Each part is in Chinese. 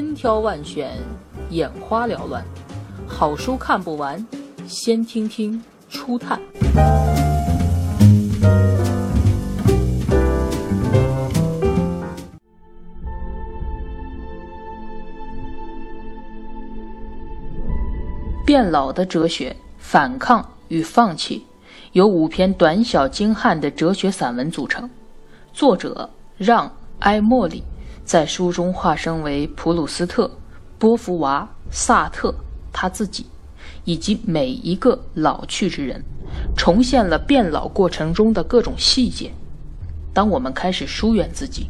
千挑万选，眼花缭乱，好书看不完，先听听初探。变老的哲学：反抗与放弃，由五篇短小精悍的哲学散文组成。作者让·埃莫里在书中化身为普鲁斯特、波伏娃、萨特他自己，以及每一个老去之人，重现了变老过程中的各种细节。当我们开始疏远自己，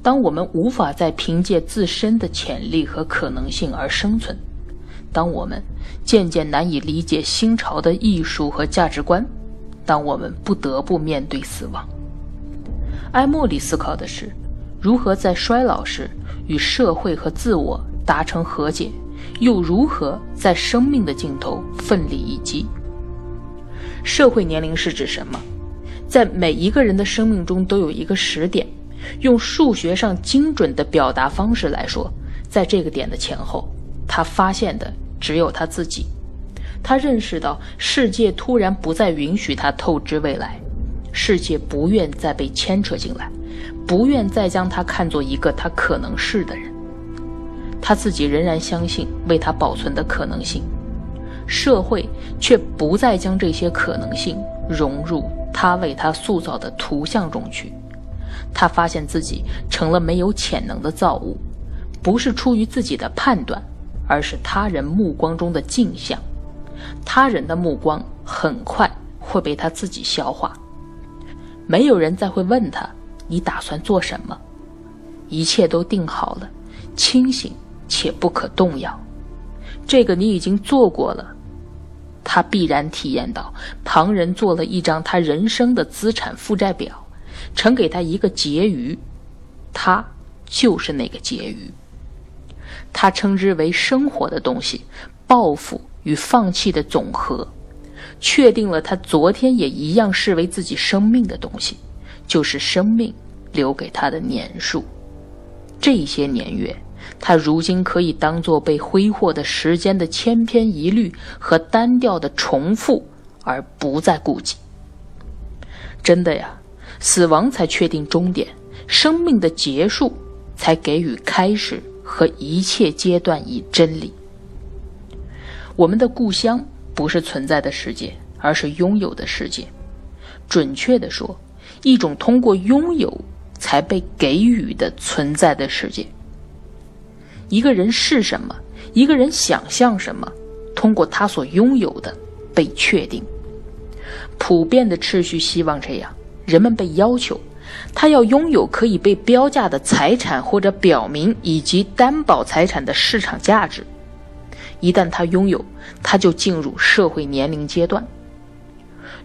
当我们无法再凭借自身的潜力和可能性而生存。当我们渐渐难以理解新潮的艺术和价值观，当我们不得不面对死亡，艾莫里思考的是如何在衰老时与社会和自我达成和解，又如何在生命的尽头奋力一击。社会年龄是指什么？在每一个人的生命中都有一个时点，用数学上精准的表达方式来说，在这个点的前后，他发现的。只有他自己，他认识到世界突然不再允许他透支未来，世界不愿再被牵扯进来，不愿再将他看作一个他可能是的人。他自己仍然相信为他保存的可能性，社会却不再将这些可能性融入他为他塑造的图像中去。他发现自己成了没有潜能的造物，不是出于自己的判断。而是他人目光中的镜像，他人的目光很快会被他自己消化。没有人再会问他：“你打算做什么？”一切都定好了，清醒且不可动摇。这个你已经做过了。他必然体验到，旁人做了一张他人生的资产负债表，呈给他一个结余，他就是那个结余。他称之为生活的东西，报复与放弃的总和，确定了他昨天也一样视为自己生命的东西，就是生命留给他的年数。这些年月，他如今可以当做被挥霍的时间的千篇一律和单调的重复，而不再顾及。真的呀，死亡才确定终点，生命的结束才给予开始。和一切阶段以真理。我们的故乡不是存在的世界，而是拥有的世界。准确的说，一种通过拥有才被给予的存在的世界。一个人是什么，一个人想象什么，通过他所拥有的被确定。普遍的秩序希望这样，人们被要求。他要拥有可以被标价的财产，或者表明以及担保财产的市场价值。一旦他拥有，他就进入社会年龄阶段。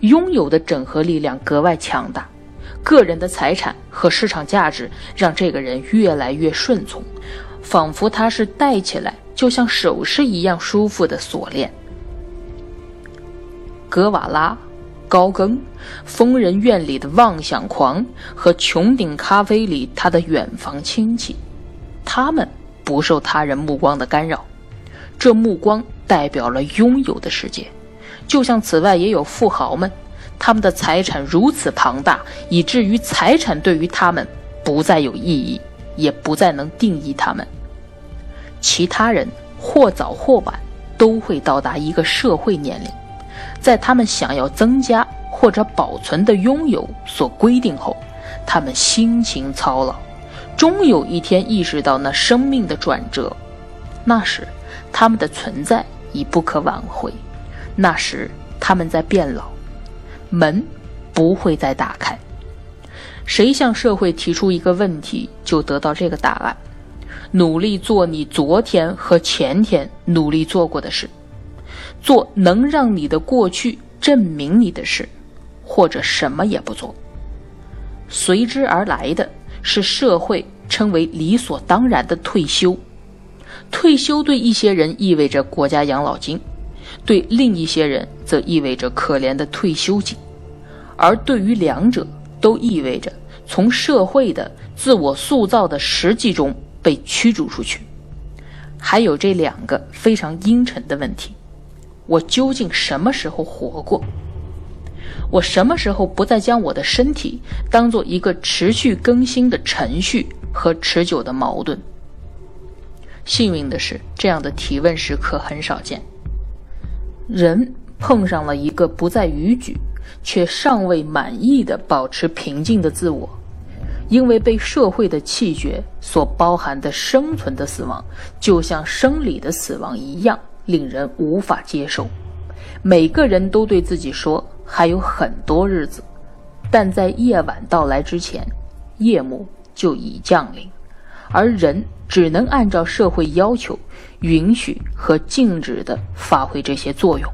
拥有的整合力量格外强大，个人的财产和市场价值让这个人越来越顺从，仿佛他是戴起来就像首饰一样舒服的锁链。格瓦拉。高更，疯人院里的妄想狂和穹顶咖啡里他的远房亲戚，他们不受他人目光的干扰，这目光代表了拥有的世界。就像此外也有富豪们，他们的财产如此庞大，以至于财产对于他们不再有意义，也不再能定义他们。其他人或早或晚都会到达一个社会年龄。在他们想要增加或者保存的拥有所规定后，他们辛勤操劳，终有一天意识到那生命的转折。那时，他们的存在已不可挽回。那时，他们在变老，门不会再打开。谁向社会提出一个问题，就得到这个答案：努力做你昨天和前天努力做过的事。做能让你的过去证明你的事，或者什么也不做。随之而来的是社会称为理所当然的退休。退休对一些人意味着国家养老金，对另一些人则意味着可怜的退休金，而对于两者都意味着从社会的自我塑造的实际中被驱逐出去。还有这两个非常阴沉的问题：我究竟什么时候活过？我什么时候不再将我的身体当做一个持续更新的程序和持久的矛盾？幸运的是，这样的提问时刻很少见。人碰上了一个不再逾矩，却尚未满意的保持平静的自我，因为被社会的气绝所包含的生存的死亡，就像生理的死亡一样，令人无法接受。每个人都对自己说。还有很多日子，但在夜晚到来之前，夜幕就已降临，而人只能按照社会要求，允许和禁止的发挥这些作用。